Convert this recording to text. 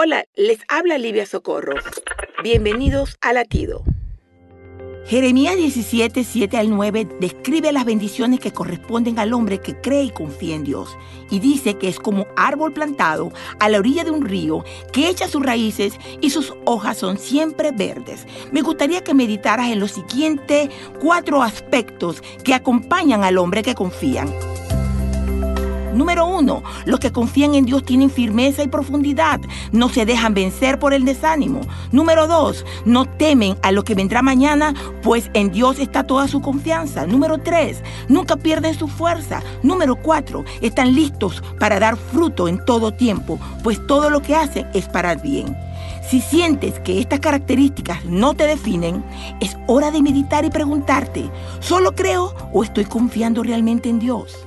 Hola, les habla Livia Socorro. Bienvenidos a Latido. Jeremías 17, 7 al 9 describe las bendiciones que corresponden al hombre que cree y confía en Dios. Y dice que es como árbol plantado a la orilla de un río que echa sus raíces y sus hojas son siempre verdes. Me gustaría que meditaras en los siguientes cuatro aspectos que acompañan al hombre que confían. Número uno, los que confían en Dios tienen firmeza y profundidad, no se dejan vencer por el desánimo. Número dos, no temen a lo que vendrá mañana, pues en Dios está toda su confianza. Número tres, nunca pierden su fuerza. Número cuatro, están listos para dar fruto en todo tiempo, pues todo lo que hacen es para bien. Si sientes que estas características no te definen, es hora de meditar y preguntarte, ¿solo creo o estoy confiando realmente en Dios?